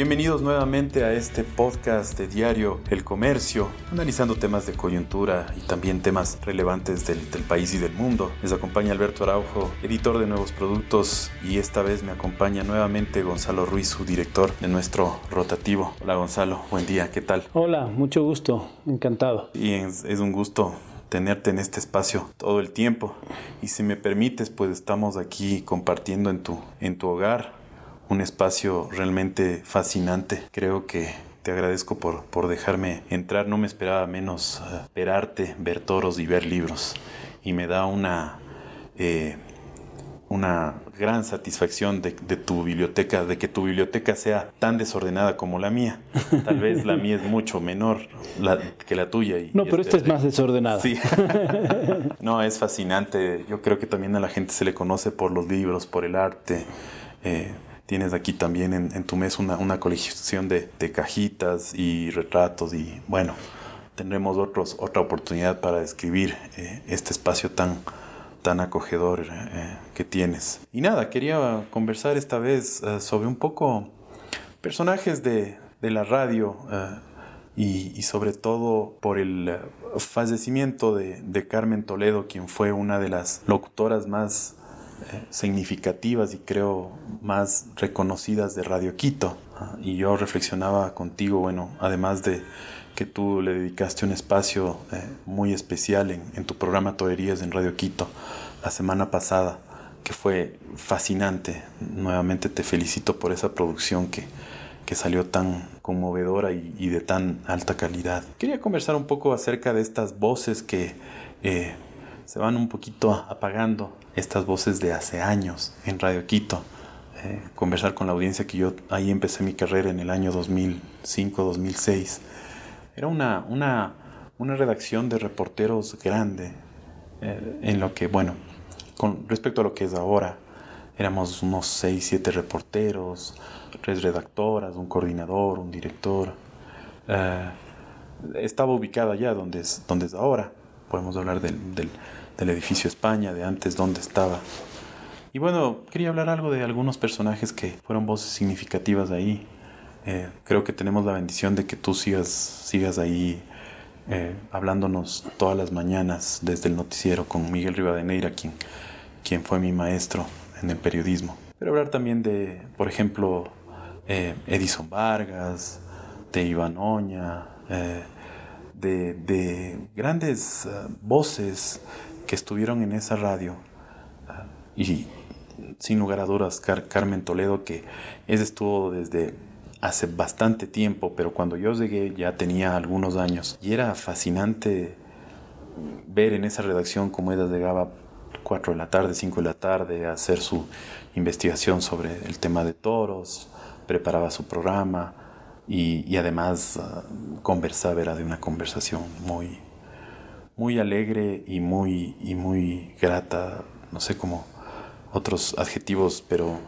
Bienvenidos nuevamente a este podcast de diario El Comercio, analizando temas de coyuntura y también temas relevantes del, país y del mundo. Les acompaña Alberto Araujo, editor de nuevos productos, y esta vez me acompaña nuevamente Gonzalo Ruiz, su director de nuestro rotativo. Hola Gonzalo, buen día, ¿qué tal? Hola, mucho gusto, encantado. Y es, es un gusto tenerte en este espacio todo el tiempo. Y si me permites, pues estamos aquí compartiendo en tu, en tu hogar un espacio realmente fascinante. Creo que te agradezco por, por dejarme entrar. No me esperaba menos uh, ver ver toros y ver libros. Y me da una... Eh, una gran satisfacción de, tu biblioteca, de que tu biblioteca sea tan desordenada como la mía. Tal vez la mía es mucho menor que la tuya. Y, no, pero esta es más desordenada. Sí. no, es fascinante. Yo creo que también a la gente se le conoce por los libros, por el arte. Eh, tienes aquí también en, tu mes una, una colección de, cajitas y retratos y bueno, tendremos otros, otra oportunidad para describir eh, este espacio tan tan acogedor eh, que tienes. Y nada, quería conversar esta vez eh, sobre un poco personajes de, la radio y, sobre todo por el fallecimiento de, Carmen Toledo, quien fue una de las locutoras más significativas y creo más reconocidas de Radio Quito. y yo reflexionaba contigo, bueno, además de que tú le dedicaste un espacio eh, muy especial en, tu programa Torerías en Radio Quito la semana pasada, que fue fascinante. Nuevamente te felicito por esa producción que, que salió tan conmovedora y, de tan alta calidad. Quería conversar un poco acerca de estas voces que eh, se van un poquito apagando, estas voces de hace años en Radio Quito. Eh, conversar con la audiencia que yo ahí empecé mi carrera en el año 2005-2006 era una, una, una redacción de reporteros grande, eh, en lo que, bueno, con respecto a lo que es ahora, éramos unos 6, 7 reporteros, tres redactoras, un coordinador, un director. Eh, estaba ubicada allá donde es, donde es ahora. Podemos hablar del, del, del, edificio España, de antes donde estaba. Y bueno, quería hablar algo de algunos personajes que fueron voces significativas ahí. Eh, creo que tenemos la bendición de que tú sigas, sigas ahí eh, hablándonos todas las mañanas desde el noticiero con Miguel Rivadeneira, quien, quien fue mi maestro en el periodismo. Pero hablar también de, por ejemplo, eh, Edison Vargas, de Iván Oña, de, de, grandes voces que estuvieron en esa radio. y sin lugar a dudas, Carmen Toledo, que ella estuvo desde hace bastante tiempo, pero cuando yo llegué ya tenía algunos años y era fascinante ver en esa redacción cómo ella llegaba 4 de la tarde, 5 de la tarde a hacer su investigación sobre el tema de toros, preparaba su programa y, además uh, conversaba, era de una conversación muy, muy alegre y muy, y muy grata, no sé cómo otros adjetivos, pero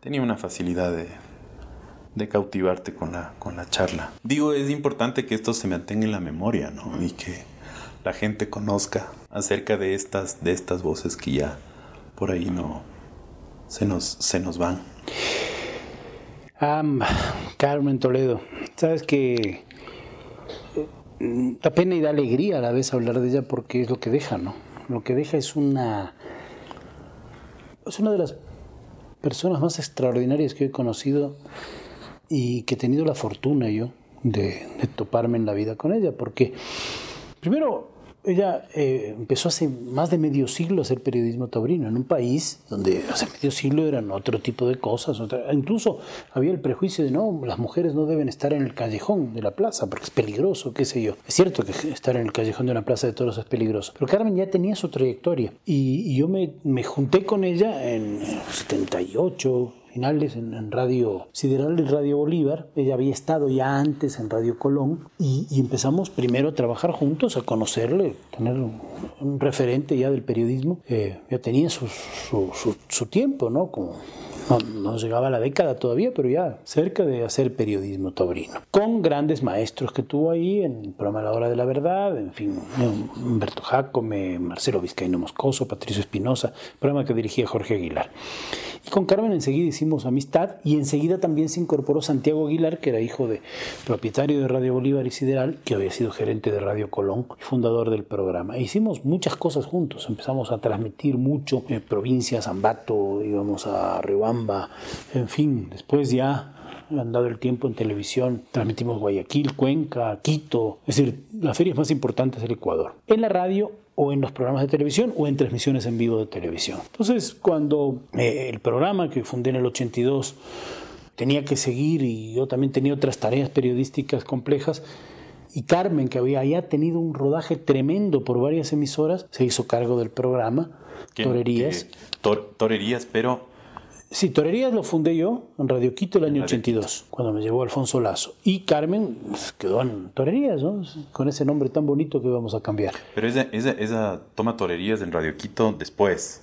tenía una facilidad de, cautivarte con la, con la charla. Digo, es importante que esto se mantenga en la memoria, ¿no? Y que la gente conozca acerca de estas, de estas voces que ya por ahí no se nos, se nos van. Carmen Toledo, sabes que da pena y da alegría a la vez hablar de ella porque es lo que deja, ¿no? Lo que deja es una es una de las personas más extraordinarias que he conocido y que he tenido la fortuna yo de, toparme en la vida con ella, porque primero ella eh, empezó hace más de medio siglo a hacer periodismo taurino en un país donde hace medio siglo eran otro tipo de cosas. incluso había el prejuicio de no, las mujeres no deben estar en el callejón de la plaza porque es peligroso, qué sé yo. Es cierto que estar en el callejón de una plaza de toros es peligroso, pero Carmen ya tenía su trayectoria y, yo me, me junté con ella en 78, finales en, Radio Sideral y Radio Bolívar. Ella había estado ya antes en Radio Colón y, empezamos primero a trabajar juntos, a conocerle, tener un, referente ya del periodismo. Eh, ya tenía su, su, tiempo, ¿no? Como no, no, llegaba a la década todavía, pero ya cerca de hacer periodismo taurino. Con grandes maestros que tuvo ahí en el programa La Hora de la Verdad, en fin, Humberto Jacome, Marcelo Vizcaíno Moscoso, Patricio Espinosa, programa que dirigía Jorge Aguilar. Con Carmen enseguida hicimos amistad y enseguida también se incorporó Santiago Aguilar, que era hijo de propietario de Radio Bolívar y Sideral, que había sido gerente de Radio Colón y fundador del programa. E hicimos muchas cosas juntos, empezamos a transmitir mucho en provincias, Ambato, íbamos a Riobamba, en fin, después ya han dado el tiempo en televisión, transmitimos Guayaquil, Cuenca, Quito, es decir, las ferias más importantes del Ecuador. En la radio o en los programas de televisión o en transmisiones en vivo de televisión. Entonces, cuando eh, el programa que fundé en el 82 tenía que seguir y yo también tenía otras tareas periodísticas complejas, y Carmen, que había ya tenido un rodaje tremendo por varias emisoras, se hizo cargo del programa, Torerías. torerías, pero Sí, Torerías lo fundé yo en Radio Quito el año 82, cuando me llevó Alfonso Lazo. Y Carmen pues, quedó en Torerías, ¿no? Con ese nombre tan bonito que vamos a cambiar. Pero esa, esa, esa toma Torerías en Radio Quito después.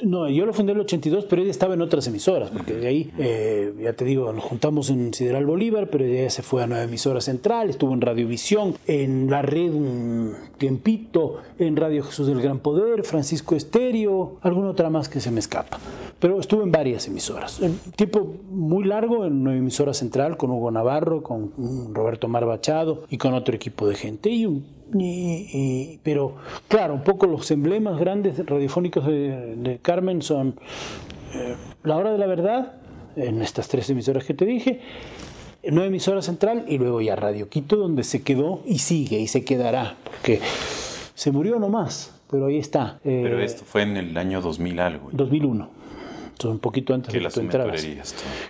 No, yo lo fundé en el 82, pero ella estaba en otras emisoras, porque de ahí, eh, ya te digo, nos juntamos en Sideral Bolívar, pero ella se fue a nueva emisora central, estuvo en Radiovisión, en la red un tiempito, en Radio Jesús del Gran Poder, Francisco Estéreo, alguna otra más que se me escapa. Pero estuvo en varias emisoras. En tiempo muy largo en una emisora central con Hugo Navarro, con Roberto Marbachado y con otro equipo de gente. Y un pero claro, un poco los emblemas grandes radiofónicos de, Carmen son eh, La Hora de la Verdad, en estas tres emisoras que te dije, Nueva Emisora Central y luego ya Radio Quito, donde se quedó y sigue y se quedará, porque se murió nomás, pero ahí está. Eh, pero esto fue en el año 2000 algo. 2001 un poquito antes de que tú entraras.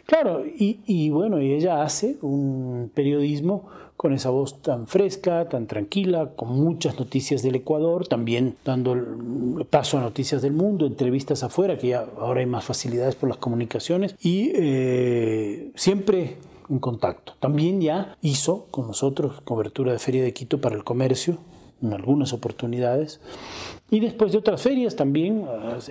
Claro, y, y, bueno, y ella hace un periodismo con esa voz tan fresca, tan tranquila, con muchas noticias del Ecuador, también dando paso a noticias del mundo, entrevistas afuera, que ya ahora hay más facilidades por las comunicaciones, y eh, siempre en contacto. También ya hizo con nosotros cobertura de Feria de Quito para el comercio, en algunas oportunidades. Y después de otras ferias también,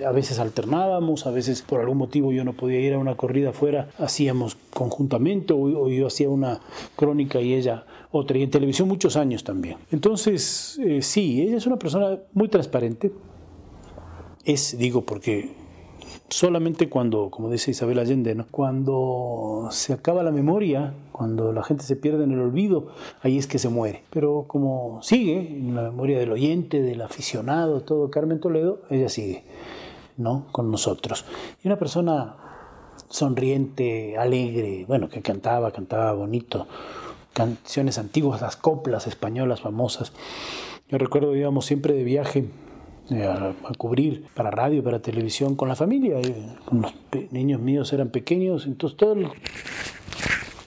a veces alternábamos, a veces por algún motivo yo no podía ir a una corrida afuera, hacíamos conjuntamente o, yo hacía una crónica y ella otra, y en televisión muchos años también. Entonces, eh, sí, ella es una persona muy transparente. Es, digo, porque solamente cuando, como dice Isabel Allende, ¿no? cuando se acaba la memoria, cuando la gente se pierde en el olvido, ahí es que se muere. Pero como sigue en la memoria del oyente, del aficionado, todo Carmen Toledo, ella sigue, ¿no? Con nosotros. Y una persona sonriente, alegre, bueno, que cantaba, cantaba bonito, canciones antiguas, las coplas españolas famosas. Yo recuerdo íbamos siempre de viaje eh, a, cubrir para radio, para televisión con la familia. Eh, los niños míos eran pequeños, entonces todo el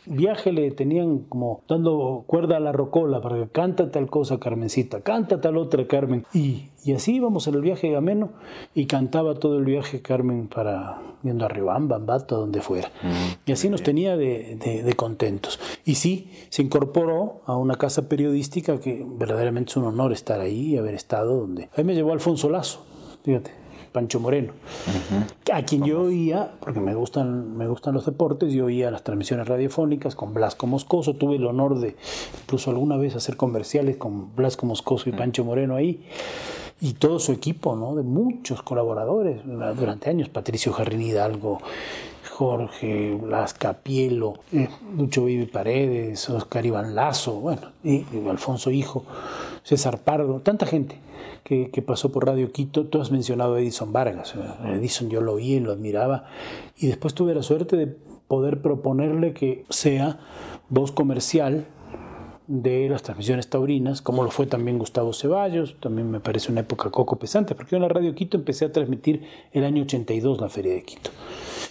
viaje le tenían como dando cuerda a la rocola para que canta tal cosa, Carmencita, canta tal otra, Carmen. Y, y así íbamos en el viaje ameno y cantaba todo el viaje Carmen para yendo a Riobamba, Ambato, donde fuera. Mm, y así nos tenía de, de, contentos. Y sí, se incorporó a una casa periodística que verdaderamente es un honor estar ahí y haber estado donde... Ahí me llevó Alfonso Lazo, fíjate. Pancho Moreno, a quien yo oía, porque me gustan, me gustan los deportes, yo oía las transmisiones radiofónicas con Blasco Moscoso, tuve el honor de incluso alguna vez hacer comerciales con Blasco Moscoso y Pancho Moreno ahí, y todo su equipo, ¿no? de muchos colaboradores durante años, Patricio Jarrín Hidalgo, Jorge Blas Capielo, eh, Lucho Vivi Paredes, Oscar Iván Lazo, bueno, y Alfonso Hijo, César Pardo, tanta gente que, pasó por Radio Quito, tú has mencionado a Edison Vargas. Edison yo lo oí y lo admiraba. Y después tuve la suerte de poder proponerle que sea voz comercial de las transmisiones taurinas, como lo fue también Gustavo Ceballos, también me parece una época coco pesante, porque yo en la Radio Quito empecé a transmitir el año 82 la Feria de Quito.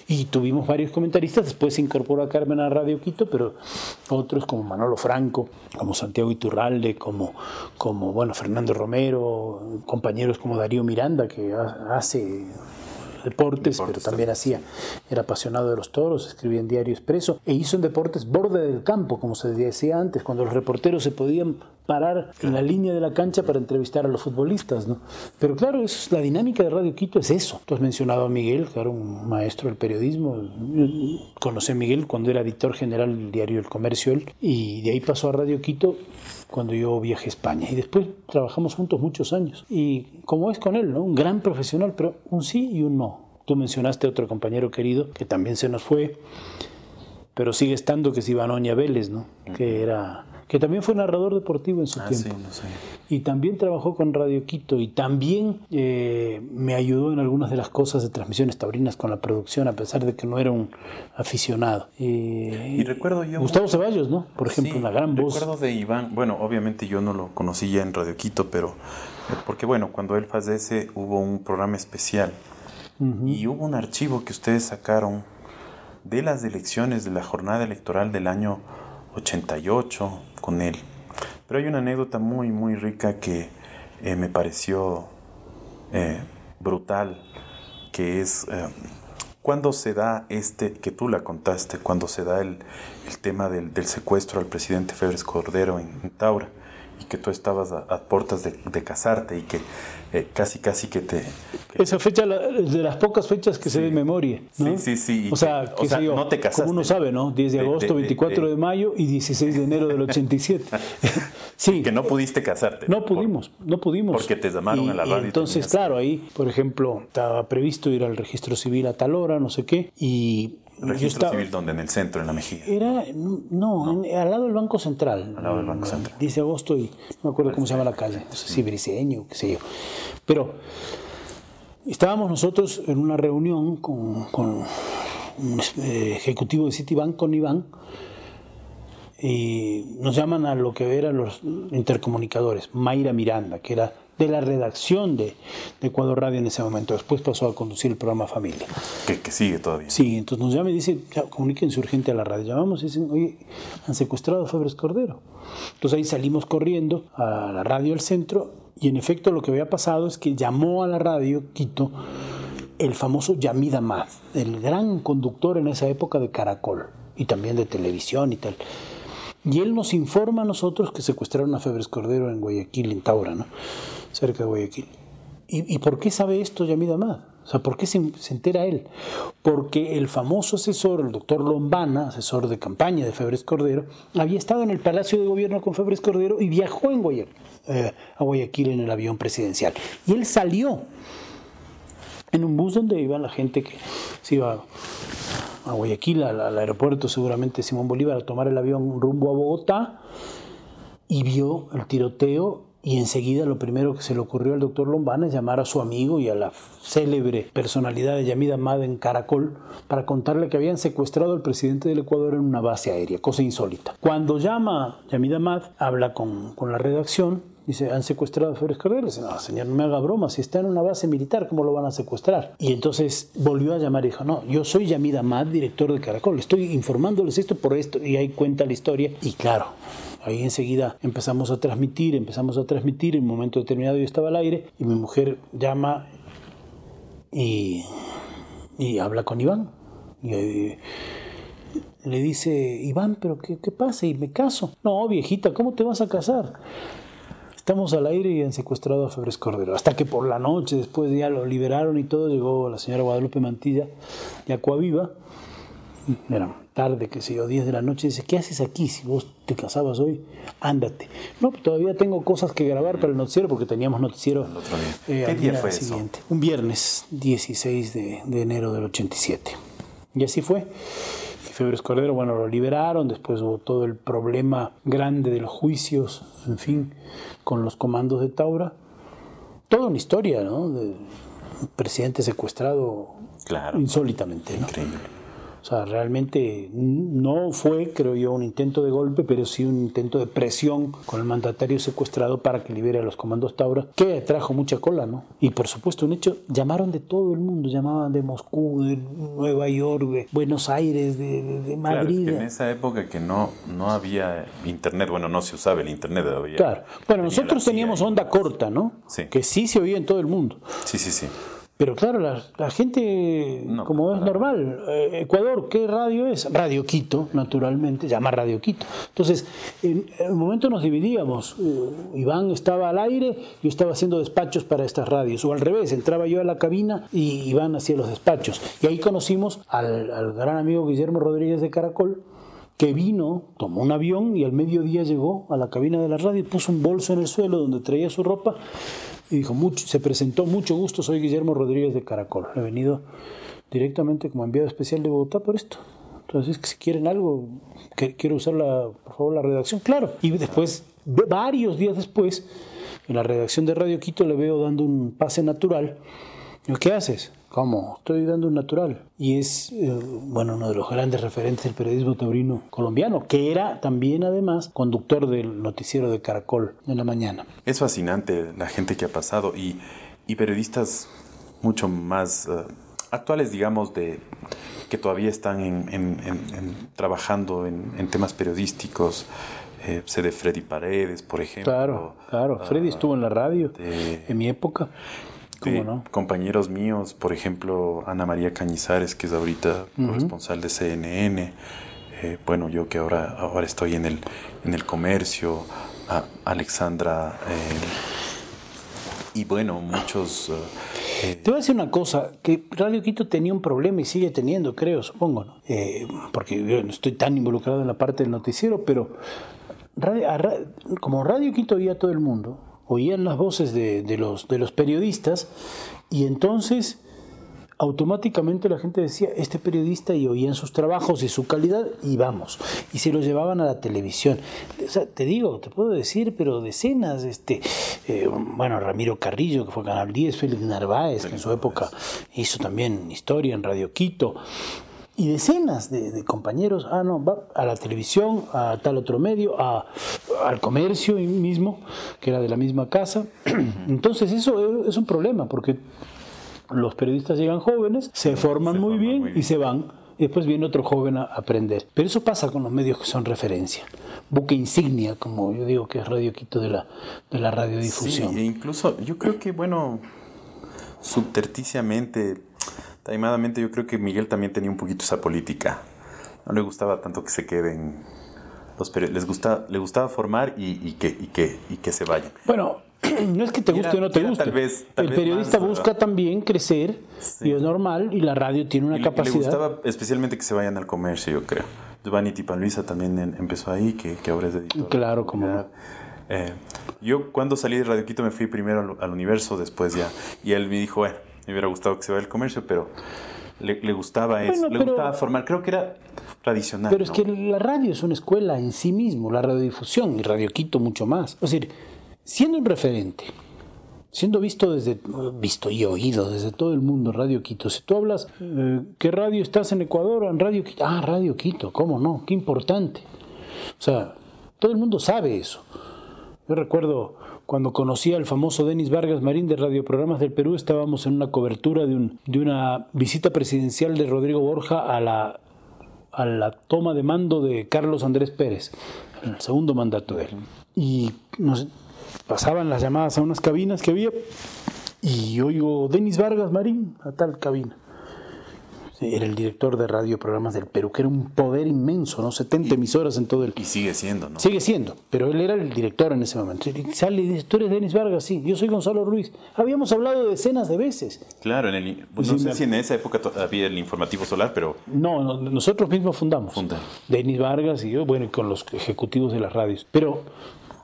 Y tuvimos varios comentaristas, después se incorporó a Carmen a Radio Quito, pero otros como Manolo Franco, como Santiago Iturralde, como, como bueno, Fernando Romero, compañeros como Darío Miranda, que hace deportes, pero también hacía, era apasionado de los toros, escribía en Diario Expreso e hizo en deportes borde del campo, como se decía antes, cuando los reporteros se podían parar en la línea de la cancha para entrevistar a los futbolistas, ¿no? Pero claro, es, la dinámica de Radio Quito es eso. Tú has mencionado a Miguel, que era un maestro del periodismo. conocí a Miguel cuando era editor general del diario El Comercio, y de ahí pasó a Radio Quito cuando yo viajé a España. Y después trabajamos juntos muchos años. Y como es con él, ¿no? Un gran profesional, pero un sí y un no Tú mencionaste otro compañero querido que también se nos fue, pero sigue estando, que es Ivanoña Vélez, ¿no? Que era que también fue narrador deportivo en su Ah, tiempo. sí, no sé. Y también trabajó con Radio Quito y también eh, me ayudó en algunas de las cosas de transmisiones taurinas con la producción, a pesar de que no era un aficionado. Eh, Y recuerdo yo... Gustavo Ceballos, ¿no? Por ejemplo, Sí, una gran voz. Recuerdo de Iván, bueno, obviamente yo no lo conocí ya en Radio Quito, pero eh, porque bueno, cuando él fallece hubo un programa especial y hubo un archivo que ustedes sacaron de las elecciones de la jornada electoral del año 88 con él. Pero hay una anécdota muy, muy rica que eh, me pareció eh, brutal, que es eh, cuando se da este, que tú la contaste, cuando se da el, el tema del, del secuestro al presidente Febres Cordero en, en Taura y que tú estabas a, a puertas de, de casarte y que eh, casi, casi que te... que- Esa fecha es de las pocas fechas que se de memoria. ¿no? Sí, sí, sí, O sea, que- o sea, yo, no te casaste. Como uno sabe, ¿no? 10 de agosto, de- de- 24 de, mayo y 16 de enero del 87. sí. que no pudiste casarte. No Por- pudimos, no pudimos. porque te llamaron Y- a la radio y entonces, claro, ahí, por ejemplo, estaba previsto ir al registro civil a tal hora, no sé qué, y Registro civil donde en el centro, en la Mejía. Era, no, en- al lado del Banco Central. Al lado del Banco Central. 10 de agosto y no me acuerdo cómo se llama la calle, no sé si Briceño, qué sé yo. Pero estábamos nosotros en una reunión con, con un eh, ejecutivo de Citibank, con Iván, y nos llaman a lo que eran los intercomunicadores, Mayra Miranda, que era de la redacción de, de Ecuador Radio en ese momento. Después pasó a conducir el programa Familia. Que, que sigue todavía. Sí, entonces nos llama y dice, ya, comuníquense urgente a la radio. Llamamos y dicen, oye, han secuestrado a Febres Cordero. Entonces ahí salimos corriendo a la radio del centro y en efecto lo que había pasado es que llamó a la radio Quito el famoso Yamid Ahmad, el gran conductor en esa época de Caracol y también de televisión y tal. Y él nos informa a nosotros que secuestraron a Febres Cordero en Guayaquil, en Taura, ¿no? Cerca de Guayaquil. ¿Y, por qué sabe esto Yamid Ahmad? O sea, ¿por qué se, entera él? Porque el famoso asesor, el doctor Lombana, asesor de campaña de Febres Cordero, había estado en el Palacio de Gobierno con Febres Cordero y viajó en Guayaquil, eh, a Guayaquil en el avión presidencial. Y él salió en un bus donde iba la gente que se iba a Guayaquil, al aeropuerto seguramente Simón Bolívar, a tomar el avión rumbo a Bogotá y vio el tiroteo y enseguida lo primero que se le ocurrió al doctor Lombana es llamar a su amigo y a la célebre personalidad de Yamid Ahmad en Caracol para contarle que habían secuestrado al presidente del Ecuador en una base aérea, cosa insólita. Cuando llama Yamid Ahmad, habla con, con la redacción, dice, ¿han secuestrado a Febres Cordero? Dice, no, señor, no me haga broma, si está en una base militar, ¿cómo lo van a secuestrar? Y entonces volvió a llamar y dijo, no, yo soy Yamid Ahmad, director de Caracol, estoy informándoles esto por esto, y ahí cuenta la historia, y claro, Ahí enseguida empezamos a transmitir, empezamos a transmitir, en un momento determinado yo estaba al aire y mi mujer llama y, y habla con Iván. Y, eh, le dice, Iván, pero qué, ¿qué pasa? Y me caso. No, viejita, ¿cómo te vas a casar? Estamos al aire y han secuestrado a Febres Cordero. Hasta que por la noche, después ya lo liberaron y todo, llegó la señora Guadalupe Mantilla de Acuaviva. Era tarde, que sé yo, 10 de la noche. Dice, ¿qué haces aquí si vos te casabas hoy? Ándate. No, pues todavía tengo cosas que grabar para el noticiero porque teníamos noticiero El otro día. eh, ¿Qué día fue eso? siguiente. Un viernes 16 de, de enero del 87. Y así fue. Y Febres Cordero, bueno, lo liberaron, después hubo todo el problema grande de los juicios, en fin, con los comandos de Taura. Toda una historia, ¿no? De un presidente secuestrado Claro. insólitamente, ¿no? Increíble. O sea, realmente no fue, creo yo, un intento de golpe, pero sí un intento de presión con el mandatario secuestrado para que libere a los comandos Taura, que trajo mucha cola, ¿no? Y por supuesto, un hecho, llamaron de todo el mundo, llamaban de Moscú, de Nueva York, de Buenos Aires, de, de- de Claro, es Madrid. que en esa época que no, no había internet, bueno, no se usaba el internet todavía. Claro. Bueno, nosotros teníamos onda corta, ¿no? Sí. Que sí se oía en todo el mundo. Sí, sí, sí. Pero claro, la, la gente, No, como es normal, eh, Ecuador, ¿qué radio es? Radio Quito, naturalmente, llama Radio Quito. Entonces, en, en un momento nos dividíamos. Eh, Iván estaba al aire, yo estaba haciendo despachos para estas radios. O al revés, entraba yo a la cabina y Iván hacía los despachos. Y ahí conocimos al, al gran amigo Guillermo Rodríguez de Caracol, que vino, tomó un avión y al mediodía llegó a la cabina de la radio y puso un bolso en el suelo donde traía su ropa y dijo, mucho, se presentó, mucho gusto, soy Guillermo Rodríguez de Caracol. He venido directamente como enviado especial de Bogotá por esto. Entonces, si quieren algo, quiero usar la, por favor la redacción, claro. Y después, varios días después, en la redacción de Radio Quito le veo dando un pase natural. ¿Qué haces? ¿Cómo? Estoy dando un natural. Y es, eh, bueno, uno de los grandes referentes del periodismo taurino colombiano, que era también, además, conductor del noticiero de Caracol en la mañana. Es fascinante la gente que ha pasado y, y periodistas mucho más eh, actuales, digamos, de que todavía están en, trabajando en, temas periodísticos. Eh, sé de Freddy Paredes, por ejemplo. Claro, claro. Freddy ah, estuvo en la radio en mi época. Compañeros míos, por ejemplo, Ana María Cañizares, que es ahorita corresponsal de CNN. Eh, bueno, yo que ahora, ahora estoy en el, en el comercio. Alexandra. Eh, y bueno, muchos. Eh, Te voy a decir una cosa, que Radio Quito tenía un problema y sigue teniendo, creo, supongo, ¿no? porque yo no estoy tan involucrado en la parte del noticiero, pero como Radio Quito oía a todo el mundo, oían las voces de, los, de los periodistas y entonces automáticamente la gente decía, este periodista y oían sus trabajos y su calidad y vamos, y se los llevaban a la televisión. te digo, te puedo decir, pero decenas, este, eh, bueno, Ramiro Carrillo, que fue Canal 10, Félix Narváez, que en su época hizo también historia en Radio Quito, y decenas de, compañeros, ah, no, va a la televisión, a tal otro medio, a, al comercio mismo, que era de la misma casa. Entonces eso es un problema, porque los periodistas llegan jóvenes, se forman muy bien y se van. Y después viene otro joven a aprender. Pero eso pasa con los medios que son referencia. Buque insignia, como yo digo que es Radio Quito de la, de la radiodifusión. Sí, e incluso yo creo que, bueno, subterticiamente Taimadamente yo creo que Miguel también tenía un poquito esa política. No le gustaba tanto que se queden los les gusta, le gustaba formar y, que, y, que, y que se vayan. Bueno, no es que te guste o no te guste. Tal vez, el periodista busca también crecer y es normal y la radio tiene una capacidad. Le gustaba especialmente que se vayan al comercio, yo creo. Giovanni Tipanluisa también empezó ahí, que, que ahora es editor. Claro, como no. Eh, yo cuando salí de Radio Quito me fui primero al, al, universo, después ya. Y él me dijo, bueno, me hubiera gustado que se vaya al comercio, pero le, gustaba eso, le gustaba formar. Creo que era tradicional. Pero es que la radio es una escuela en sí mismo, la radiodifusión y Radio Quito mucho más. Es decir, siendo un referente, siendo visto desde visto y oído desde todo el mundo Radio Quito. Si tú hablas eh, qué radio estás en Ecuador, en Radio Quito, ah, Radio Quito, cómo no, qué importante. O sea, todo el mundo sabe eso. Yo recuerdo cuando conocí al famoso Denis Vargas Marín de Radioprogramas del Perú, estábamos en una cobertura de, un, de una visita presidencial de Rodrigo Borja a la, a la toma de mando de Carlos Andrés Pérez, en el segundo mandato de él. Y nos pasaban las llamadas a unas cabinas que había y oigo Denis Vargas Marín a tal cabina era el director de radio programas del Perú, que era un poder inmenso, ¿no? 70 emisoras en todo el... Y sigue siendo, ¿no? Sigue siendo, pero él era el director en ese momento. Y sale y dice, tú eres Denis Vargas, sí, yo soy Gonzalo Ruiz. Habíamos hablado decenas de veces. Claro, en el, pues no sé si en esa época había el informativo solar, pero... No, nosotros mismos fundamos. Fundamos. Denis Vargas y yo, bueno, y con los ejecutivos de las radios. Pero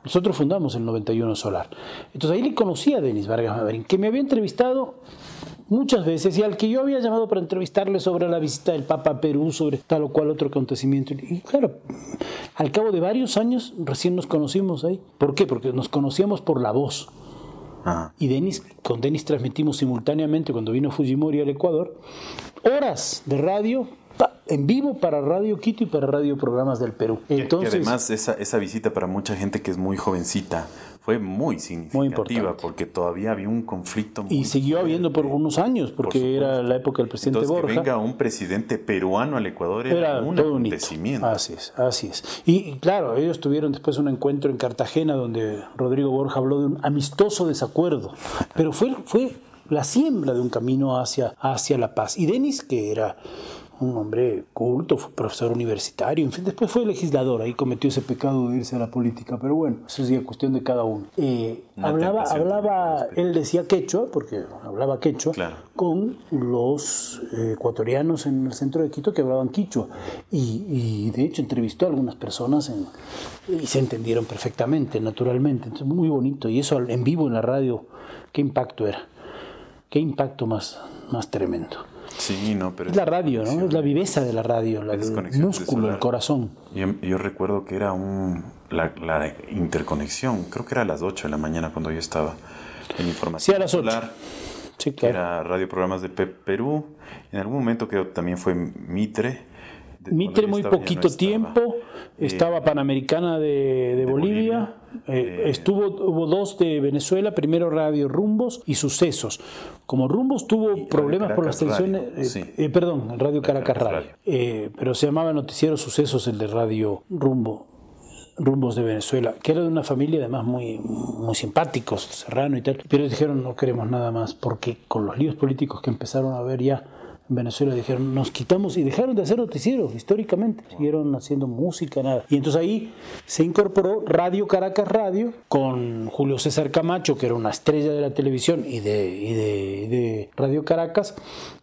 nosotros fundamos el 91 Solar. Entonces ahí le conocí a Denis Vargas Maverín, que me había entrevistado muchas veces y al que yo había llamado para entrevistarle sobre la visita del Papa a Perú, sobre tal o cual otro acontecimiento. Y claro, al cabo de varios años recién nos conocimos ahí. ¿Por qué? Porque nos conocíamos por la voz. Ah. Y Denis, con Denis transmitimos simultáneamente cuando vino Fujimori al Ecuador, horas de radio en vivo para Radio Quito y para Radio Programas del Perú. Entonces, además esa, esa visita para mucha gente que es muy jovencita fue muy significativa porque todavía había un conflicto. y siguió habiendo por unos años porque era la época del presidente Entonces, Borja. Que venga un presidente peruano al Ecuador era, un acontecimiento. Así es, así es. Y claro, ellos tuvieron después un encuentro en Cartagena donde Rodrigo Borja habló de un amistoso desacuerdo, pero fue, fue la siembra de un camino hacia, hacia la paz. Y Denis, que era un hombre culto, fue profesor universitario, en fin, después fue legislador, ahí cometió ese pecado de irse a la política, pero bueno, eso es ya cuestión de cada uno. Eh, hablaba, hablaba, él decía quechua, porque hablaba quechua, con los eh, ecuatorianos en el centro de Quito que hablaban quichua, y, de hecho entrevistó a algunas personas y se entendieron perfectamente, naturalmente, entonces muy bonito, y eso en vivo en la radio, qué impacto era, qué impacto más, más tremendo. Sí, no, pero... Es la radio, ¿no? Es la viveza de la radio, la, el músculo, el corazón. Yo, yo, recuerdo que era un, la, la, interconexión, creo que era a las 8 de la mañana cuando yo estaba en información. Sí, a las 8. Sí, claro. Era Radio Programas de Perú. En algún momento que también fue Mitre. Mitre muy poquito tiempo. Estaba Panamericana de, de, Bolivia. Eh, eh, estuvo, hubo dos de Venezuela, primero Radio Rumbos y Sucesos. Como Rumbos tuvo problemas por las tensiones, eh, perdón, Radio Caracas Radio, pero se llamaba Noticiero Sucesos el de Radio Rumbo rumbos de Venezuela, que era de una familia además muy, muy simpáticos, serrano y tal, pero dijeron no queremos nada más, porque con los líos políticos que empezaron a haber ya en Venezuela dijeron, nos quitamos y dejaron de hacer noticieros históricamente, siguieron haciendo música, nada. Y entonces ahí se incorporó Radio Caracas Radio con Julio César Camacho, que era una estrella de la televisión y de, y de, de Radio Caracas,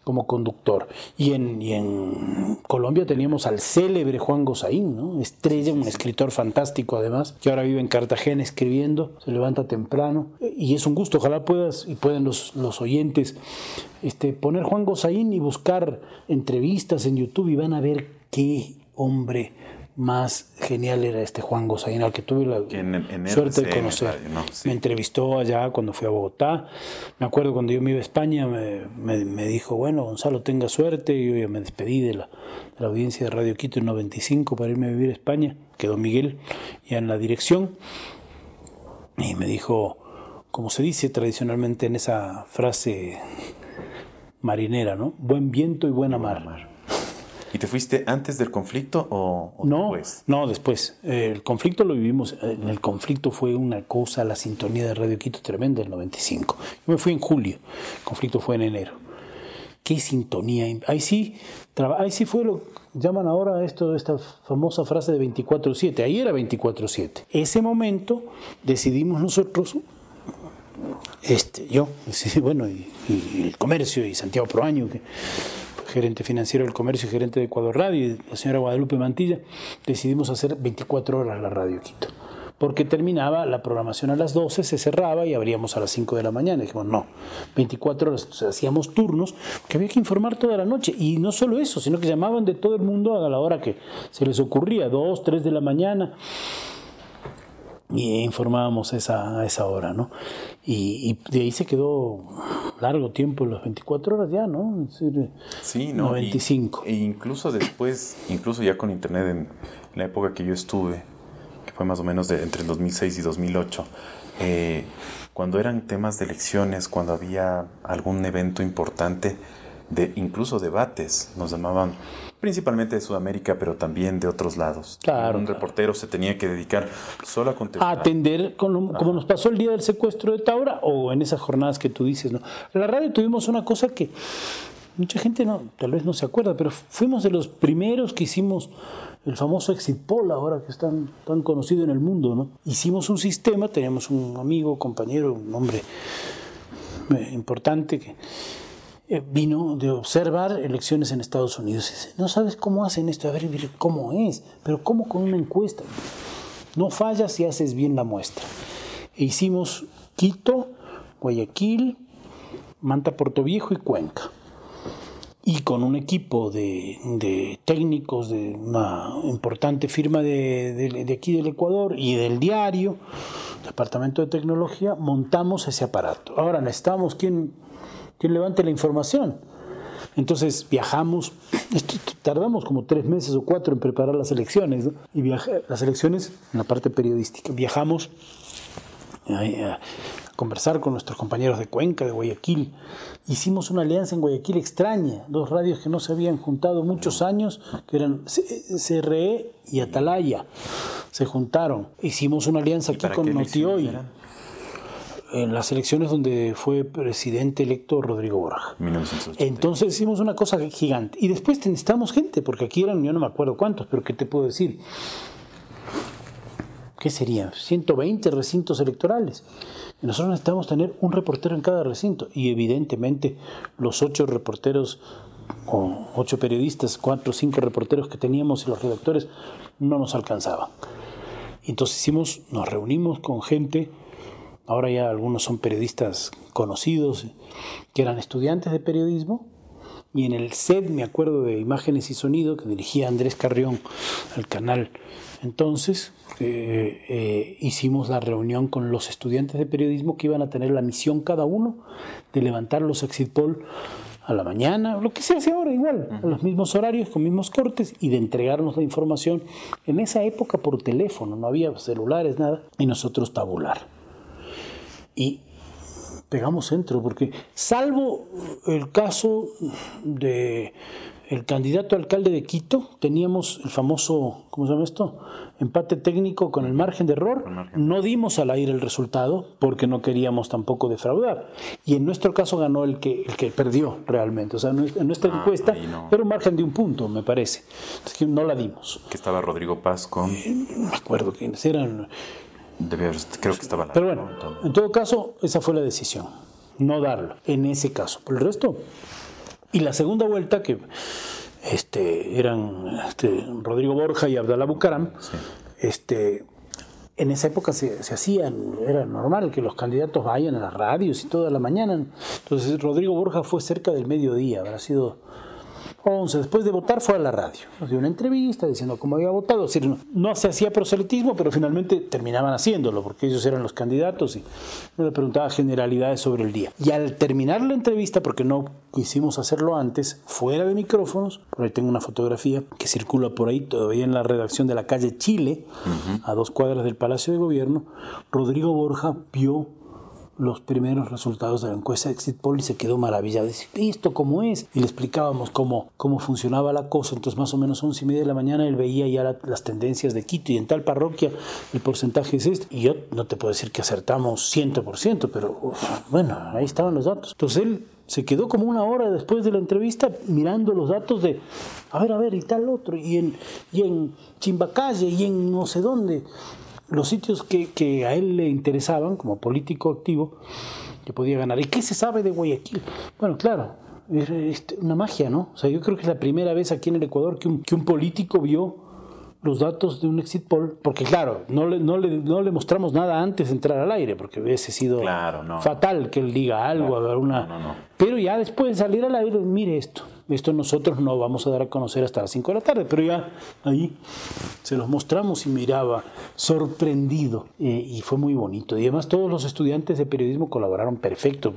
como conductor. Y en, y en Colombia teníamos al célebre Juan Gozaín, ¿no? estrella, un escritor fantástico además, que ahora vive en Cartagena escribiendo, se levanta temprano. Y es un gusto, ojalá puedas y pueden los, los oyentes este, poner Juan Gozaín y buscar entrevistas en YouTube y van a ver qué hombre más genial era este Juan Gozaín, al que tuve la suerte de conocer. Me entrevistó allá cuando fui a Bogotá. Me acuerdo cuando yo me iba a España, me, dijo, bueno, Gonzalo, tenga suerte. Y yo ya me despedí de la, de la audiencia de Radio Quito en 95 para irme a vivir a España. Quedó Miguel ya en la dirección. Y me dijo, como se dice tradicionalmente en esa frase marinera, ¿no? Buen viento y buena mar. ¿Y te fuiste antes del conflicto o, no, después? No, después. el conflicto lo vivimos, en el conflicto fue una cosa, la sintonía de Radio Quito tremenda el 95. Yo me fui en julio, el conflicto fue en enero. Qué sintonía. Ahí sí, ahí sí fue lo llaman ahora esto, esta famosa frase de 24-7. Ahí era 24-7. Ese momento decidimos nosotros este, yo, bueno, y, el comercio, y Santiago Proaño, que gerente financiero del comercio y gerente de Ecuador Radio, y la señora Guadalupe Mantilla, decidimos hacer 24 horas la radio Quito. Porque terminaba la programación a las 12, se cerraba y abríamos a las 5 de la mañana. Dijimos, no, 24 horas. hacíamos turnos que había que informar toda la noche. Y no solo eso, sino que llamaban de todo el mundo a la hora que se les ocurría, 2, 3 de la mañana y informábamos esa, a esa hora, ¿no? Y, de ahí se quedó largo tiempo, las 24 horas ya, ¿no? sí, no. 95. e incluso después, incluso ya con Internet, en, la época que yo estuve, que fue más o menos de, entre 2006 y 2008, eh, cuando eran temas de elecciones, cuando había algún evento importante, de incluso debates, nos llamaban principalmente de Sudamérica, pero también de otros lados. Claro. Un reportero se tenía que dedicar solo a contestar. A atender, como nos pasó el día del secuestro de Taura o en esas jornadas que tú dices. ¿no? En la radio tuvimos una cosa que mucha gente no, tal vez no se acuerda, pero fuimos de los primeros que hicimos el famoso exit poll ahora que es tan, tan conocido en el mundo. ¿no? Hicimos un sistema, teníamos un amigo, compañero, un hombre eh, importante que vino de observar elecciones en Estados Unidos. no sabes cómo hacen esto, a ver, cómo es, pero cómo con una encuesta. No fallas si haces bien la muestra. E hicimos Quito, Guayaquil, Manta Viejo y Cuenca. Y con un equipo de, técnicos de una importante firma de, de aquí del Ecuador y del diario, Departamento de Tecnología, montamos ese aparato. Ahora necesitamos quién quien levante la información. Entonces viajamos, tardamos como tres meses o cuatro en preparar las elecciones, y viaje, las elecciones en la parte periodística. Viajamos a, conversar con nuestros compañeros de Cuenca, de Guayaquil. Hicimos una alianza en Guayaquil extraña, dos radios que no se habían juntado muchos años, que eran CRE y Atalaya. Se juntaron. Hicimos una alianza aquí con Notioy en las elecciones donde fue presidente electo Rodrigo Borja. Entonces hicimos una cosa gigante. Y después necesitamos gente, porque aquí eran, yo no me acuerdo cuántos, pero ¿qué te puedo decir? ¿Qué serían? 120 recintos electorales. Y nosotros necesitamos tener un reportero en cada recinto. Y evidentemente los ocho reporteros o ocho periodistas, cuatro o cinco reporteros que teníamos y los redactores no nos alcanzaban. Entonces hicimos, nos reunimos con gente ahora ya algunos son periodistas conocidos que eran estudiantes de periodismo y en el set, me acuerdo, de imágenes y sonido que dirigía Andrés Carrión al canal. Entonces eh, eh, hicimos la reunión con los estudiantes de periodismo que iban a tener la misión cada uno de levantar los exit poll a la mañana, lo que se hace ahora igual, a los mismos horarios, con mismos cortes, y de entregarnos la información en esa época por teléfono, no había celulares, nada, y nosotros tabular. Y pegamos centro, porque salvo el caso de el candidato alcalde de Quito, teníamos el famoso, ¿cómo se llama esto? Empate técnico con el margen de error. No dimos al aire el resultado porque no queríamos tampoco defraudar. Y en nuestro caso ganó el que, el que perdió realmente. O sea, en nuestra ah, encuesta era un margen de un punto, me parece. Es que no la dimos. Que estaba Rodrigo Paz con... Eh, no me acuerdo quiénes eran. Creo que estaba Pero bueno, en todo caso, esa fue la decisión. No darlo, en ese caso. Por el resto, y la segunda vuelta, que este, eran este, Rodrigo Borja y Abdalá Bucaram, este, en esa época se, se, hacían, era normal que los candidatos vayan a las radios y toda la mañana. Entonces Rodrigo Borja fue cerca del mediodía, habrá sido 11, después de votar fue a la radio, nos dio una entrevista diciendo cómo había votado, es decir, no, se hacía proselitismo, pero finalmente terminaban haciéndolo, porque ellos eran los candidatos y le preguntaba generalidades sobre el día. Y al terminar la entrevista, porque no quisimos hacerlo antes, fuera de micrófonos, por ahí tengo una fotografía que circula por ahí todavía en la redacción de la calle Chile, a dos cuadras del Palacio de Gobierno, Rodrigo Borja vio los primeros resultados de la encuesta Exit Poll y se quedó maravillado. Dice, ¿esto cómo es? Y le explicábamos cómo, cómo funcionaba la cosa. Entonces, más o menos a once y media de la mañana, él veía ya las tendencias de Quito y en tal parroquia el porcentaje es este. Y yo no te puedo decir que acertamos 100%, pero bueno, ahí estaban los datos. Entonces, él se quedó como una hora después de la entrevista mirando los datos de, a ver, a ver, y tal otro, y en, y en Chimbacalle, y en no sé dónde los sitios que, a él le interesaban como político activo, que podía ganar. ¿Y qué se sabe de Guayaquil? Bueno, claro, es una magia, ¿no? O sea, yo creo que es la primera vez aquí en el Ecuador que un, que un político vio los datos de un exit poll, porque claro, no le, no le, no le mostramos nada antes de entrar al aire, porque hubiese sido fatal que él diga algo, una... Pero ya después de salir al aire, mire esto, esto nosotros no vamos a dar a conocer hasta las 5 de la tarde, pero ya ahí se los mostramos y miraba sorprendido eh, y fue muy bonito. Y además todos los estudiantes de periodismo colaboraron perfecto,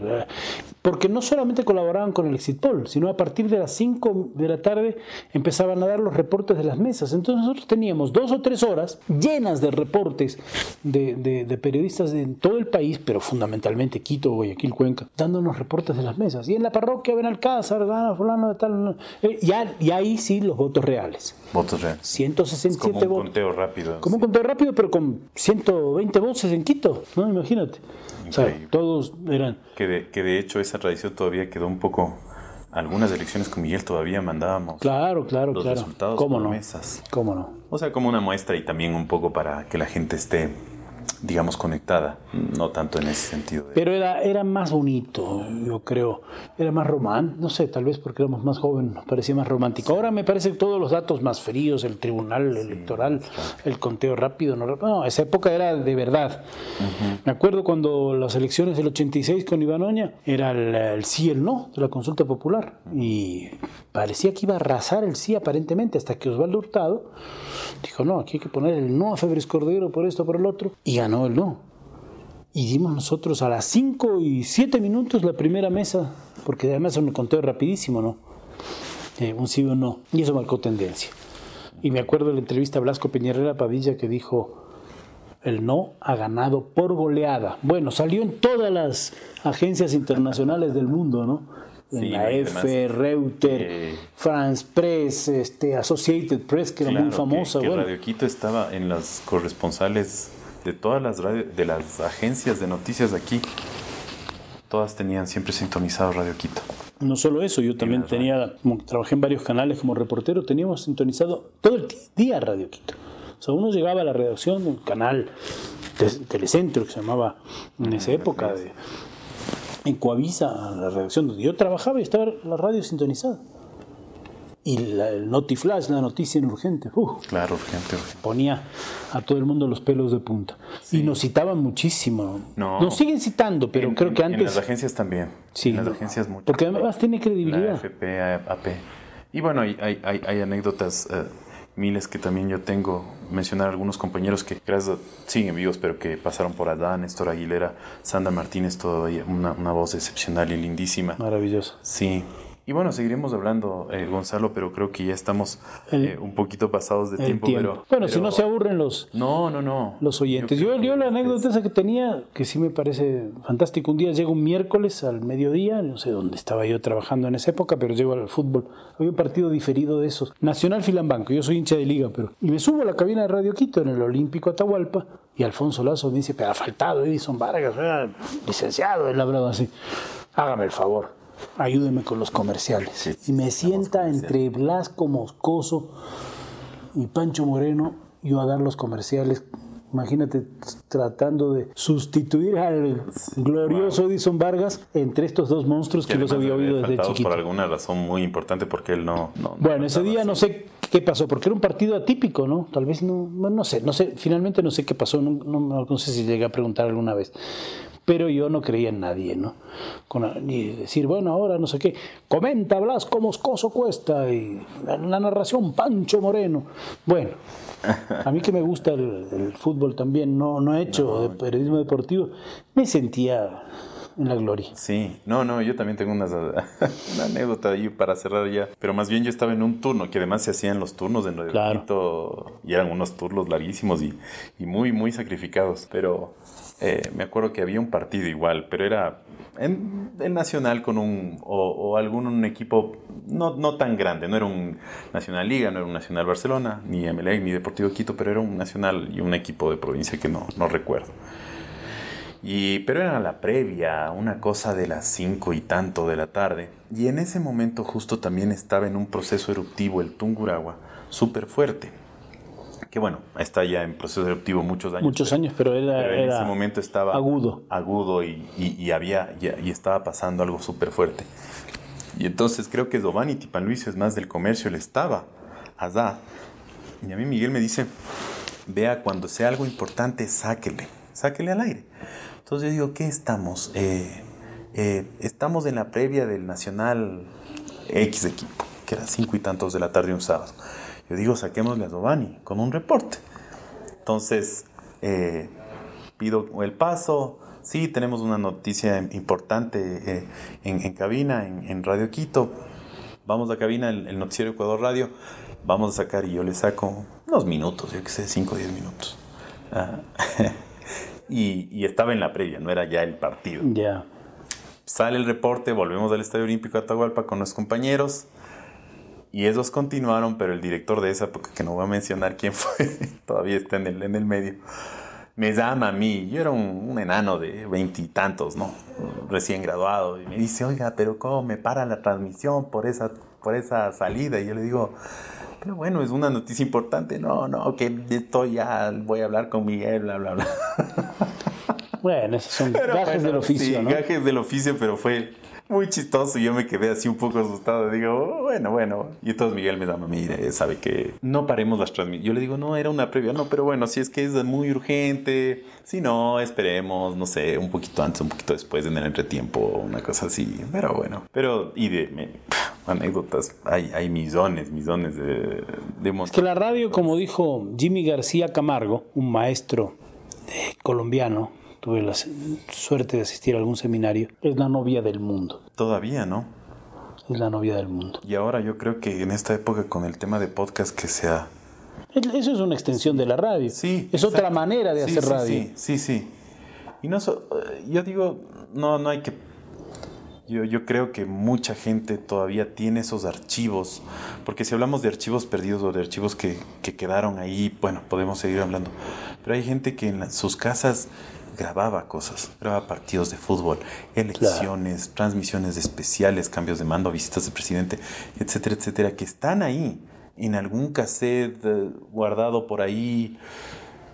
porque no solamente colaboraban con el exit poll, sino a partir de las 5 de la tarde empezaban a dar los reportes de las mesas. Entonces nosotros teníamos dos o tres horas llenas de reportes de, de periodistas de todo el país, pero fundamentalmente Quito, Guayaquil, Cuenca, dándonos reportes de las mesas. Y en la parroquia Benalcázar, gana fulano de tal. Eh, y ahí sí los votos reales. Votos reales. 167 votos. Como un conteo rápido. Como un conteo rápido, pero con 120 voces en Quito, ¿no? Imagínate. O sea, todos eran... Que de, que de hecho esa tradición todavía quedó un poco algunas elecciones con Miguel todavía mandábamos claro, claro, los claro. resultados ¿Cómo por mesas. ¿Cómo no? O sea, como una muestra y también un poco para que la gente esté digamos, conectada, no tanto en ese sentido. Pero era, era más bonito, yo creo, era más romántico, no sé, tal vez porque éramos más jóvenes, nos parecía más romántico. Ahora me parece todos los datos más fríos, el tribunal electoral, el conteo rápido, no, no, esa época era de verdad. Me acuerdo cuando las elecciones del 86 con Iván Oña, era el, sí y el no de la consulta popular, y parecía que iba a arrasar el sí aparentemente, hasta que Osvaldo Hurtado dijo, no, aquí hay que poner el no a Febres Cordero por esto, por el otro, y ganó el no. Y dimos nosotros a las 5 y 7 minutos la primera mesa, porque además un conteo rapidísimo, ¿no? Eh, un sí o un no. Y eso marcó tendencia. Y me acuerdo de la entrevista a Blasco Peñarera Padilla que dijo, el no ha ganado por goleada. Bueno, salió en todas las agencias internacionales del mundo, ¿no? en la F, Reuter, France Press, este, Associated Press, que era muy famosa. Que, Radio Quito estaba en las corresponsales de todas las de las agencias de noticias de aquí. Todas tenían siempre sintonizado Radio Quito. No solo eso, yo también tenía, como trabajé en varios canales como reportero, teníamos sintonizado todo el día Radio Quito. O sea, uno llegaba a la redacción de un canal de telecentro que se llamaba en esa época de en Coavisa, la redacción donde yo trabajaba, y estaba la radio sintonizada. Y la, el Notiflash, la noticia en urgente. Uh, Claro, urgente, urgente. ponía a todo el mundo los pelos de punta. Y nos citaban muchísimo. No. Nos siguen citando, pero En- creo que antes... En las agencias también. Sí, en las agencias mucho. Porque además tiene La credibilidad. AFP, AP. Y bueno, hay, hay, hay, hay anécdotas eh, miles que también yo tengo. Mencionar algunos compañeros que gracias siguen vivos, pero que pasaron por allá. Néstor Aguilera, Sandra Martínez, todavía una, una voz excepcional y lindísima. Maravilloso. Sí. Y bueno, seguiremos hablando, eh, Gonzalo, pero creo que ya estamos eh, un poquito pasados de tiempo. tiempo. Pero, bueno, si no se aburren los, No, no, no. los oyentes. Yo, yo la anécdota esa que tenía, que sí me parece fantástico. Un día llego un miércoles al mediodía, no sé dónde estaba yo trabajando en esa época, pero llego al fútbol. Había un partido diferido de esos. Nacional Filambanco, yo soy hincha de liga, pero. Y me subo a la cabina de Radio Quito en el Olímpico Atahualpa y Alfonso Lazo me dice, pero ha faltado Edison Vargas, era licenciado, él hablaba así. Hágame el favor. Ayúdeme con los comerciales. Sí, y me sienta entre Blasco Moscoso y Pancho Moreno, yo a dar los comerciales. Imagínate tratando de sustituir al glorioso Edison Vargas entre estos dos monstruos que, los había oído desde chiquito. por alguna razón muy importante porque él no. no- no Bueno, ese día no sé qué pasó, porque era un partido atípico, ¿no? Tal vez no, no, no sé, no sé, finalmente no sé qué pasó, no, no- no sé si llegué a preguntar alguna vez. Pero yo no creía en nadie, ¿no? Con, ni decir, bueno, ahora no sé qué. Comenta Blasco Moscoso Cuesta y la, la narración Pancho Moreno. Bueno, a mí que me gusta el, el fútbol también, no, no he hecho de periodismo deportivo, me sentía en la gloria. Sí, no, no, yo también tengo unas, una anécdota ahí para cerrar ya. Pero más bien yo estaba en un turno, que además se hacían los turnos en Radio Claro. Y eran unos turnos larguísimos y, y muy, muy sacrificados. Pero eh, me acuerdo que había un partido igual, pero era en Nacional con un, o, algún un equipo no, no tan grande, no era un Nacional Liga, no era un Nacional Barcelona, ni Emelec, ni Deportivo Quito, pero era un Nacional y un equipo de provincia que no, no recuerdo. Y, pero era la previa, una cosa de las cinco y tanto de la tarde. Y en ese momento justo también estaba en un proceso eruptivo el Tunguragua súper fuerte. Que bueno, está ya en proceso eruptivo muchos años. Muchos pero- años, pero era, pero en era ese momento estaba agudo. agudo y, y- y había y, y estaba pasando algo súper fuerte. Y entonces creo que Giovanni Tipan Luis es más del comercio, él estaba allá. Y a mí Miguel me dice, vea, cuando sea algo importante, sáquele, sáquele al aire. Entonces yo digo, ¿qué estamos? Eh, eh, estamos en la previa del Nacional X equipo, que era cinco y tantos de la tarde un sábado. Yo digo, saquémosle a Giovanni con un reporte. Entonces, eh, pido el paso. Sí, tenemos una noticia importante eh, en, en cabina, en, en Radio Quito. Vamos a cabina, el, el noticiero Ecuador Radio. Vamos a sacar y yo le saco unos minutos, yo que sé, 5 o 10 minutos. Ah, y, y estaba en la previa, no era ya el partido. Ya. Sale el reporte, volvemos al Estadio Olímpico de Atahualpa con los compañeros. Y esos continuaron, pero el director de esa época, que no voy a mencionar quién fue, todavía está en el, en el medio, me llama a mí. Yo era un, un enano de veintitantos, ¿no? Recién graduado. Y me dice, oiga, pero ¿cómo me para la transmisión por esa, por esa salida? Y yo le digo, pero bueno, es una noticia importante. No, no, que estoy ya, voy a hablar con Miguel, bla, bla, bla. Bueno, esos son Pero gajes bueno, del oficio, sí, ¿no? gajes del oficio, pero fue muy chistoso y yo me quedé así un poco asustado. Digo, "Oh, bueno, bueno. Y entonces Miguel me llama, mire, sabe que no paremos las transmisiones. Yo le digo, no, era una previa. No, pero bueno, si es que es muy urgente, si no, esperemos, no sé, un poquito antes, un poquito después en el entretiempo, una cosa así. Pero bueno, pero, y de anécdotas, hay, hay millones, millones de, Es que la radio, como dijo Jimmy García Camargo, un maestro eh, colombiano, tuve la suerte de asistir a algún seminario, es la novia del mundo. Todavía, ¿no? Es la novia del mundo. Y ahora yo creo que en esta época con el tema de podcast que sea Es- Eso es una extensión de la radio. Sí. Es otra exacto. manera de Sí, hacer sí, radio. Sí, sí, sí. Y no eh, yo digo, no, no hay que. Yo, yo creo que mucha gente todavía tiene esos archivos, porque si hablamos de archivos perdidos o de archivos que, que quedaron ahí, bueno, podemos seguir hablando. Pero hay gente que en la- sus casas grababa cosas, grababa partidos de fútbol, elecciones, transmisiones especiales, cambios de mando, visitas de presidente, etcétera, etcétera, que están ahí, en algún cassette eh, guardado por ahí.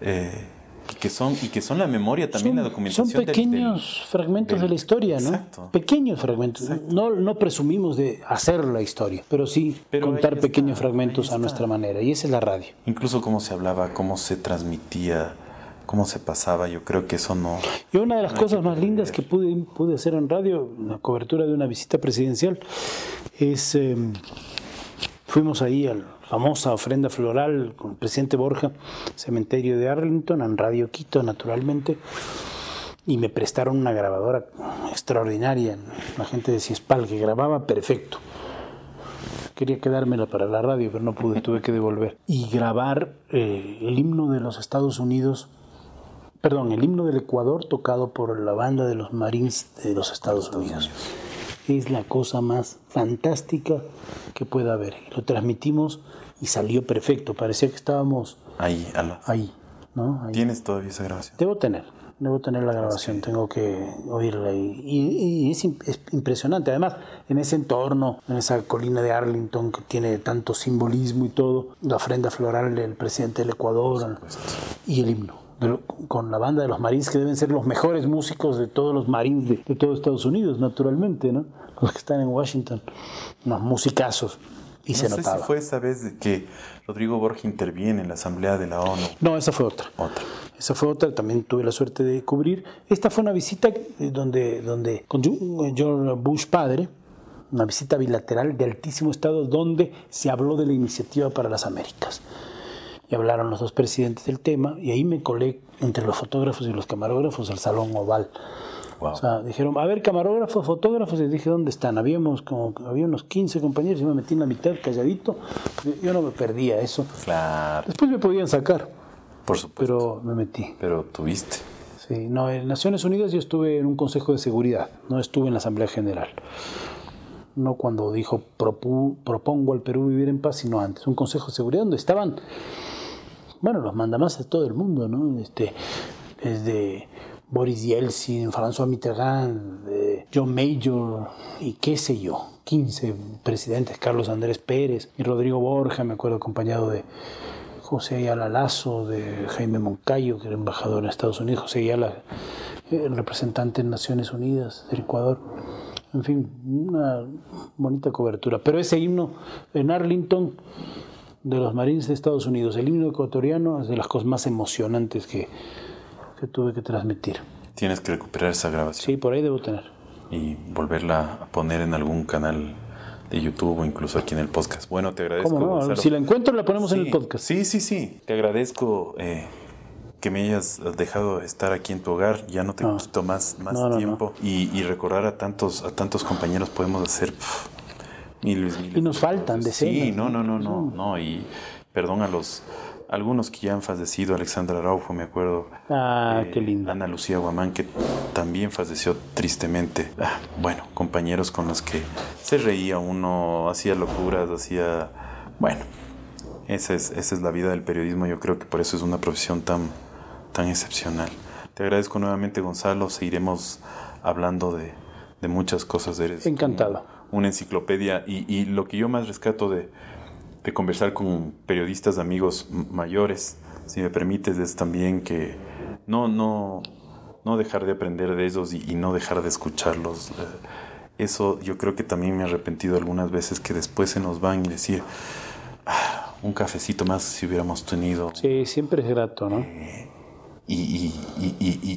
eh, Y que son, y que son la memoria también, la documentación. Son pequeños fragmentos de la historia, ¿no? Exacto. Pequeños fragmentos. No, no presumimos de hacer la historia, pero sí contar pequeños fragmentos a nuestra manera. Y esa es la radio. Incluso cómo se hablaba, cómo se transmitía cómo se pasaba, yo creo que eso no... Y una de las cosas más lindas que pude, pude hacer en radio, la cobertura de una visita presidencial, es... Em, fuimos ahí a la famosa ofrenda floral con el presidente Borja, cementerio de Arlington, en Radio Quito, naturalmente, y me prestaron una grabadora extraordinaria, la gente de Ciespal, que grababa perfecto quería quedármela para la radio, pero no pude, tuve que devolver. Y grabar eh, el himno de los Estados Unidos perdón, el himno del Ecuador tocado por la banda de los Marines de los Estados Unidos. Es la cosa más fantástica que pueda haber. Lo transmitimos y salió perfecto. Parecía que estábamos ahí. Ahí, ¿no? ¿Tienes todavía esa grabación? Debo tener. Debo tener la grabación, tengo que oírla. Y, es, impresionante. Además, en ese entorno, en esa colina de Arlington que tiene tanto simbolismo y todo, la ofrenda floral del presidente del Ecuador y el himno con la banda de los Marines, que deben ser los mejores músicos de todos los Marines de, de todo Estados Unidos, naturalmente, ¿no? Los que están en Washington, unos musicazos. Y se notaba. Si fue esa vez que Rodrigo Borja interviene en la Asamblea de la ONU. No, esa fue otra. Otra. Esa fue otra, también tuve la suerte de cubrir. Esta fue una visita donde, donde con George Bush padre, una visita bilateral de altísimo estado donde se habló de la iniciativa para las Américas y hablaron los dos presidentes del tema y ahí me colé entre los fotógrafos y los camarógrafos al salón oval. O sea, dijeron, a ver, camarógrafos, fotógrafos, y dije, ¿dónde están? Habíamos como, había unos 15 compañeros y me metí en la mitad calladito. Yo no me perdía eso. Claro. Después me podían sacar. Por supuesto. Pero me metí. Pero tuviste. Sí, no, en Naciones Unidas yo estuve en un consejo de seguridad, no estuve en la Asamblea General. No cuando dijo propongo al Perú vivir en paz, sino antes. Un consejo de seguridad donde estaban bueno, los más de todo el mundo, ¿no? Este, desde Boris Yeltsin, François Mitterrand, John Major y qué sé yo, 15 presidentes, Carlos Andrés Pérez y Rodrigo Borja, me acuerdo acompañado de José Ayala Lazo, de Jaime Moncayo, que era embajador en Estados Unidos, José Ayala, el representante en Naciones Unidas del Ecuador. En fin, una bonita cobertura. Pero ese himno en Arlington de los Marines de Estados Unidos. El himno ecuatoriano es de las cosas más emocionantes que, que tuve que transmitir. Tienes que recuperar esa grabación. Sí, por ahí debo tener. Y volverla a poner en algún canal de YouTube o incluso aquí en el podcast. Bueno, te agradezco. ¿Cómo Si la encuentro, la ponemos en el podcast. Sí, sí, sí. Te agradezco eh, que me hayas dejado estar aquí en tu hogar. Ya no te quito más, más tiempo. Y, recordar a tantos, a tantos compañeros podemos hacer y nos faltan decenas. Sí, no, no, no, no, no. Y perdón a los algunos que ya han fallecido, Alexandra Araujo, me acuerdo. Ah, qué lindo. Ana Lucía Guamán, que también falleció tristemente. Ah, bueno, compañeros con los que se reía uno, hacía locuras, hacía... Bueno, esa es, esa es la vida del periodismo, yo creo que por eso es una profesión tan, tan excepcional. Te agradezco nuevamente, Gonzalo, seguiremos hablando de, de muchas cosas. Eres Encantado una enciclopedia y, lo que yo más rescato de, conversar con periodistas, amigos mayores, si me permites, es también que no, no, no dejar de aprender de ellos y, no dejar de escucharlos. Eh, eso yo creo que también me he arrepentido algunas veces que después se nos van y decir, ah, un cafecito más si hubiéramos tenido. Sí, siempre es grato, ¿no? Eh, y,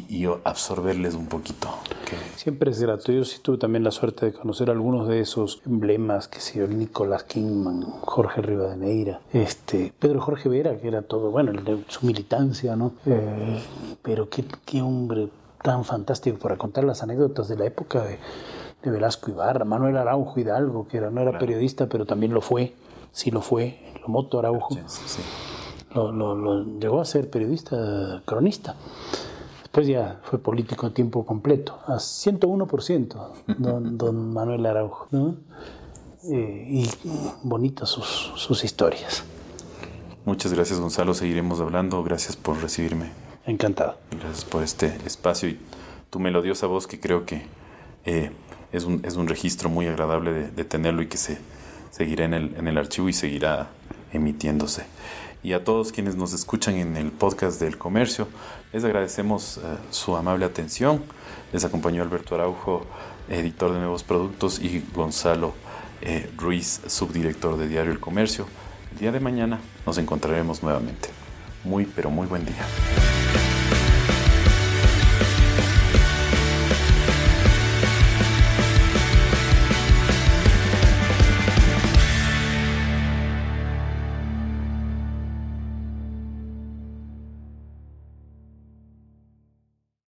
y, absorberles un poquito. Siempre es grato. Yo sí tuve también la suerte de conocer algunos de esos emblemas, que se Nicolás Kingman, Jorge Rivadeneira, este, Pedro Jorge Vera, que era todo, bueno, su militancia, ¿no? Eh, pero qué, qué hombre tan fantástico para contar las anécdotas de la época de, de Velasco Ibarra, Manuel Araujo Hidalgo, que era, no era periodista, pero también lo fue, sí lo fue, lo moto Araujo. sí lo, llegó a ser periodista, cronista. Después ya fue político a tiempo completo, a 101%, don, don Manuel Araujo. Eh, y bonitas sus, sus historias. Muchas gracias Gonzalo, seguiremos hablando. Gracias por recibirme. Encantado. Gracias por este espacio y tu melodiosa voz que creo que eh, es, un, es, un, registro muy agradable de, de, tenerlo y que se seguirá en el, en el archivo y seguirá emitiéndose. Y a todos quienes nos escuchan en el podcast del comercio. Les agradecemos eh, su amable atención. Les acompañó Alberto Araujo, editor de nuevos productos, y Gonzalo eh, Ruiz, subdirector de Diario El Comercio. El día de mañana nos encontraremos nuevamente. Muy, pero muy buen día.